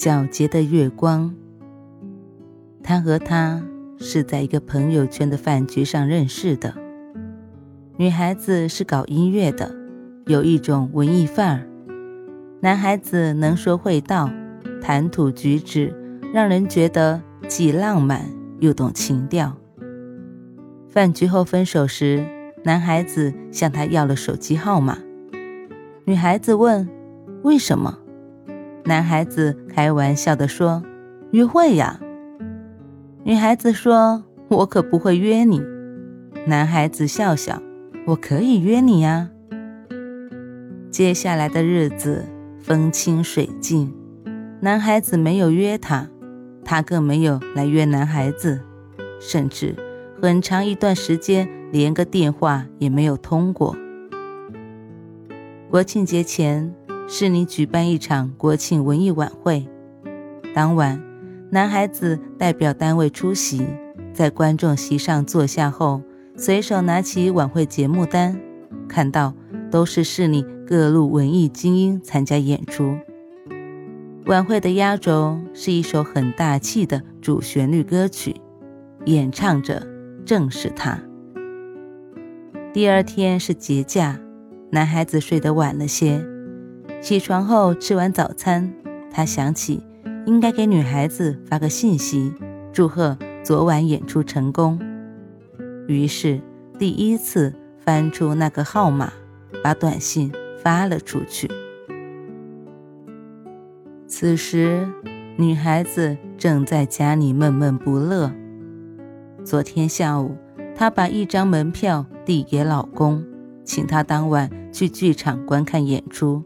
皎洁的月光。他和她是在一个朋友圈的饭局上认识的。女孩子是搞音乐的，有一种文艺范儿；男孩子能说会道，谈吐举止让人觉得既浪漫又懂情调。饭局后分手时，男孩子向她要了手机号码。女孩子问：“为什么？”男孩子开玩笑地说：“约会呀。”女孩子说：“我可不会约你。”男孩子笑笑：“我可以约你呀。”接下来的日子风清水静，男孩子没有约她，她更没有来约男孩子，甚至很长一段时间连个电话也没有通过。国庆节前。是你举办一场国庆文艺晚会，当晚，男孩子代表单位出席，在观众席上坐下后，随手拿起晚会节目单，看到都是市里各路文艺精英参加演出。晚会的压轴是一首很大气的主旋律歌曲，演唱者正是他。第二天是节假，男孩子睡得晚了些。起床后吃完早餐，他想起应该给女孩子发个信息，祝贺昨晚演出成功。于是第一次翻出那个号码，把短信发了出去。此时，女孩子正在家里闷闷不乐。昨天下午，她把一张门票递给老公，请他当晚去剧场观看演出。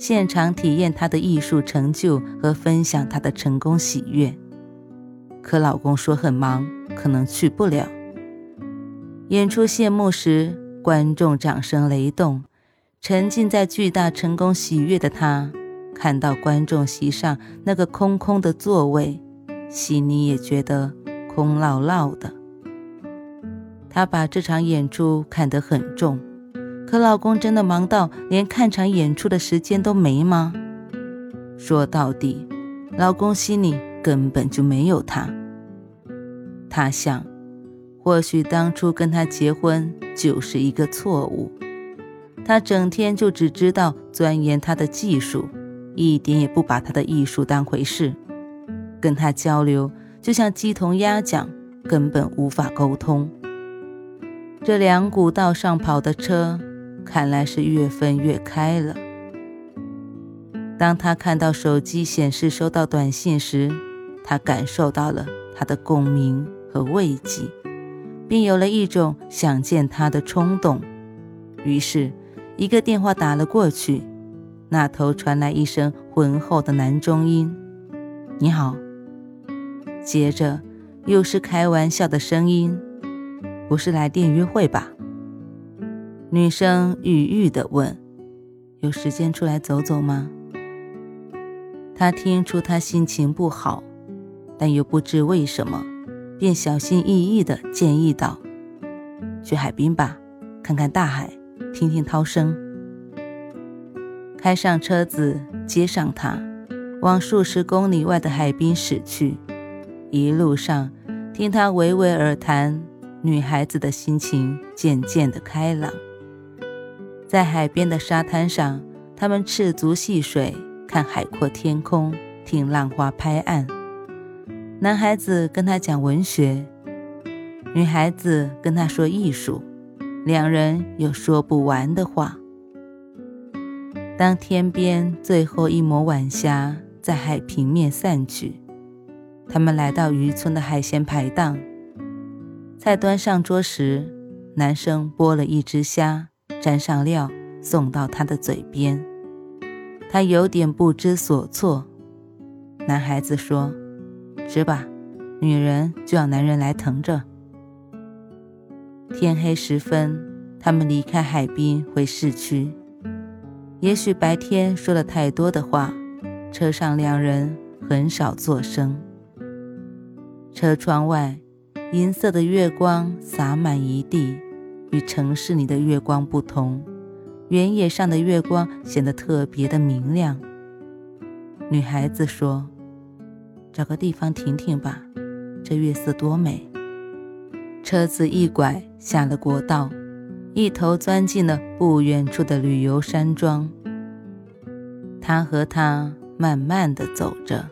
现场体验她的艺术成就和分享她的成功喜悦，可老公说很忙，可能去不了。演出谢幕时，观众掌声雷动，沉浸在巨大成功喜悦的她，看到观众席上那个空空的座位，心里也觉得空落落的。她把这场演出看得很重。可老公真的忙到连看场演出的时间都没吗？说到底，老公心里根本就没有她。他想，或许当初跟他结婚就是一个错误。他整天就只知道钻研他的技术，一点也不把他的艺术当回事。跟他交流就像鸡同鸭讲，根本无法沟通。这两股道上跑的车。看来是越分越开了。当他看到手机显示收到短信时，他感受到了他的共鸣和慰藉，并有了一种想见他的冲动。于是，一个电话打了过去，那头传来一声浑厚的男中音：“你好。”接着又是开玩笑的声音：“不是来电约会吧？”女生郁郁地问：“有时间出来走走吗？”他听出她心情不好，但又不知为什么，便小心翼翼地建议道：“去海滨吧，看看大海，听听涛声。”开上车子，接上他，往数十公里外的海滨驶去。一路上，听他娓娓而谈，女孩子的心情渐渐的开朗。在海边的沙滩上，他们赤足戏水，看海阔天空，听浪花拍岸。男孩子跟他讲文学，女孩子跟他说艺术，两人有说不完的话。当天边最后一抹晚霞在海平面散去，他们来到渔村的海鲜排档，菜端上桌时，男生剥了一只虾。沾上料，送到他的嘴边，他有点不知所措。男孩子说：“吃吧，女人就要男人来疼着。”天黑时分，他们离开海滨回市区。也许白天说了太多的话，车上两人很少作声。车窗外，银色的月光洒满一地，与城市里的月光不同。原野上的月光显得特别的明亮。女孩子说：“找个地方停停吧，这月色多美。”车子一拐下了国道，一头钻进了不远处的旅游山庄。他和她慢慢的走着，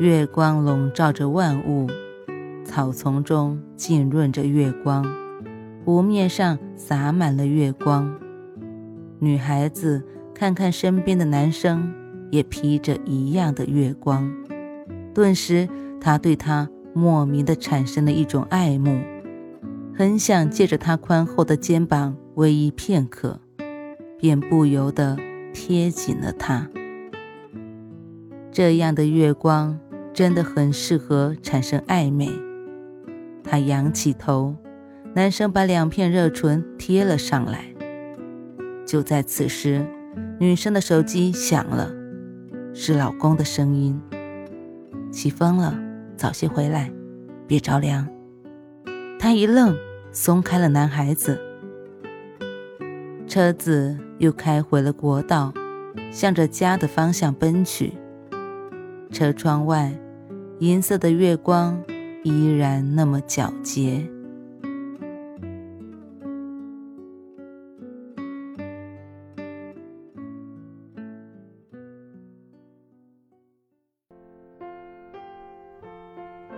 月光笼罩着万物，草丛中浸润着月光，湖面上洒满了月光。女孩子看看身边的男生，也披着一样的月光，顿时她对他莫名的产生了一种爱慕，很想借着他宽厚的肩膀偎依片刻，便不由得贴紧了他。这样的月光真的很适合产生暧昧。他仰起头，男生把两片热唇贴了上来。就在此时，女生的手机响了，是老公的声音。起风了，早些回来，别着凉。他一愣，松开了男孩子。车子又开回了国道，向着家的方向奔去。车窗外，银色的月光依然那么皎洁。